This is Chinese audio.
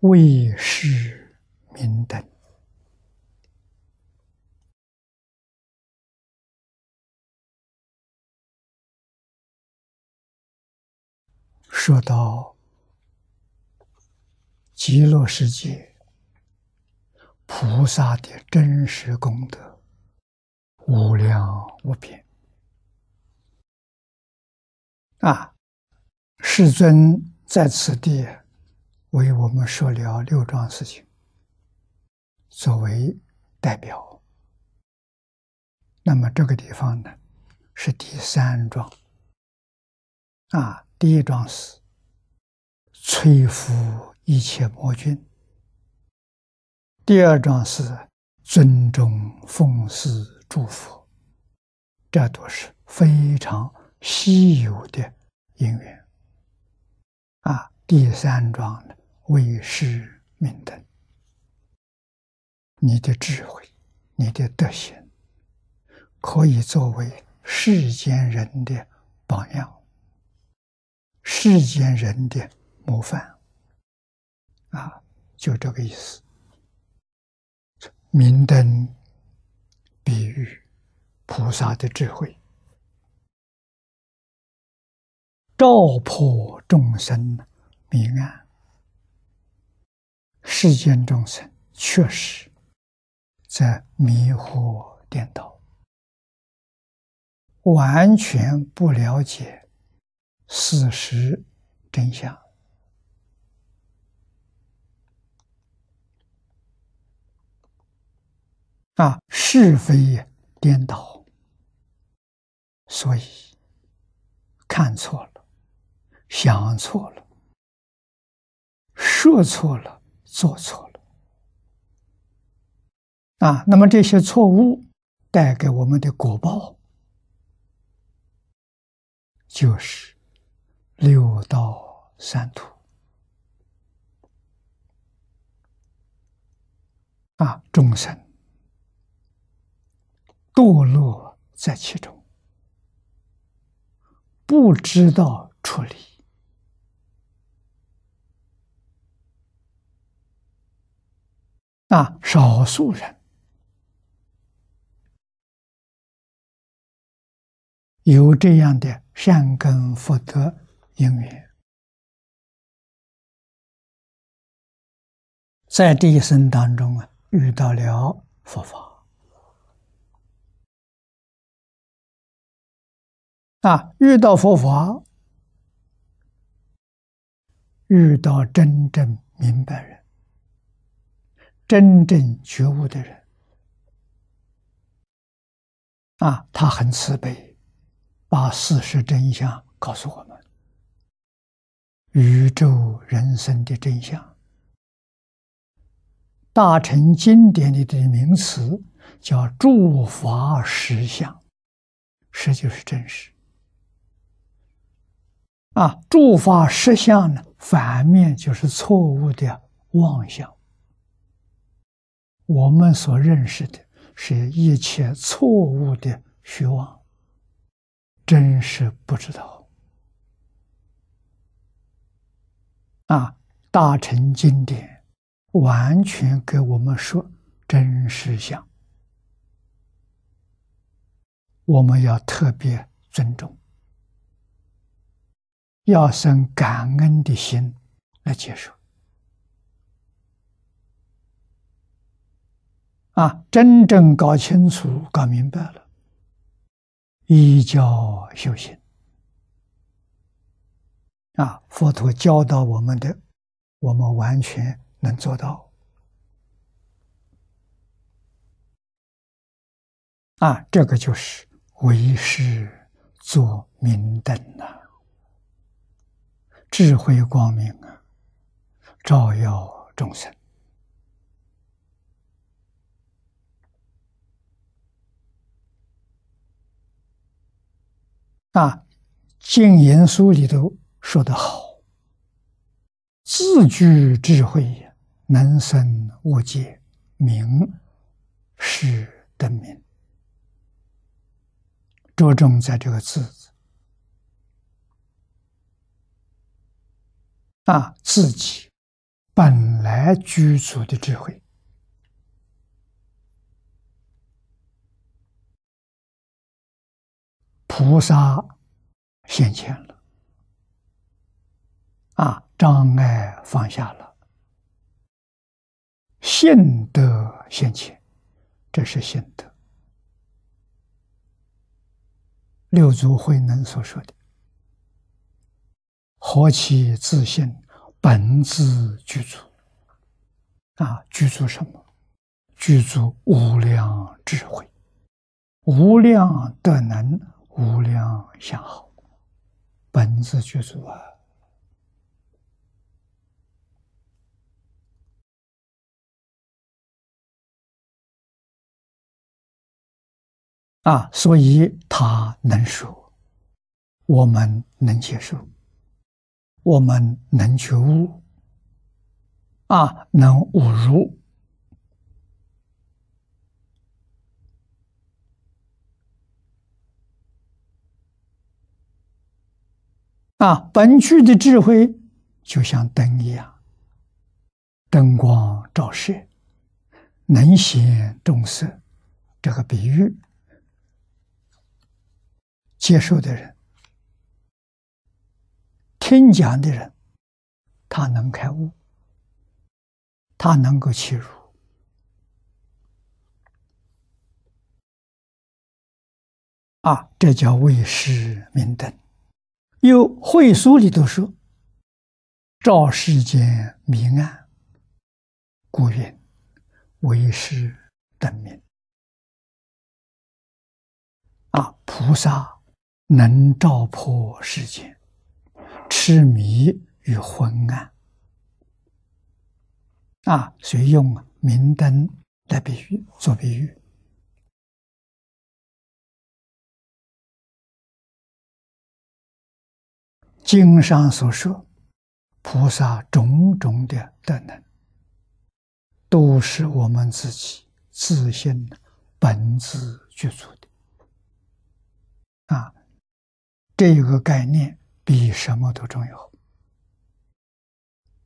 为是明灯。说到极乐世界菩萨的真实功德，无量无边啊！世尊在此地为我们说了六桩事情，作为代表。那么这个地方呢，是第三桩啊。第一桩是摧伏一切魔君，第二桩是尊重奉祀祝福，这都是非常稀有的因缘啊。第三桩呢，为师明灯，你的智慧，你的德行，可以作为世间人的榜样。世间人的模范，啊，就这个意思。明灯比喻菩萨的智慧，照破众生迷暗。世间众生确实在迷惑颠倒，完全不了解。事实真相啊，是非颠倒，所以看错了，想错了，说错了，做错了啊。那么这些错误带给我们的果报，就是。六道三途啊，众生堕落在其中，不知道处理啊，少数人有这样的善根福德。因缘，在这一生当中啊，遇到了佛法啊，遇到佛法，遇到真正明白人、真正觉悟的人啊，他很慈悲，把事实真相告诉我们。宇宙人生的真相，大乘经典里的名词叫诸法实相，实就是真实。啊，诸法实相呢，反面就是错误的妄想。我们所认识的是一切错误的虚妄，真是不知道。啊，大乘经典完全给我们说真实相，我们要特别尊重，要生感恩的心来接受。啊，真正搞清楚、搞明白了，依教修行。啊，佛陀教导我们的，我们完全能做到。啊，这个就是为师做明灯呐，智慧光明啊，照耀众生。啊，净言书里头。说得好，自具智慧，能生无界，名是灯明。着重在这个字字啊，自己本来具足的智慧。菩萨现前了，啊，障碍放下了，信德现前，这是信德。六祖慧能所说的“何其自信，本自具足”，啊，具足什么？具足无量智慧，无量德能。无量相好，本自具足啊！啊，所以他能说，我们能接受，我们能觉悟，啊，能悟入。啊，本具的智慧就像灯一样，灯光照射，能显众色。这个比喻，接受的人、听讲的人，他能开悟，他能够切入。啊，这叫为师明灯。有会书里头说：“照世间明暗，故云为师灯明。”啊，菩萨能照破世间痴迷与昏暗。啊，所以用明灯来比喻，做比喻。经上所说，菩萨种种的德能，都是我们自己自信本自具足的。啊，这个概念比什么都重要。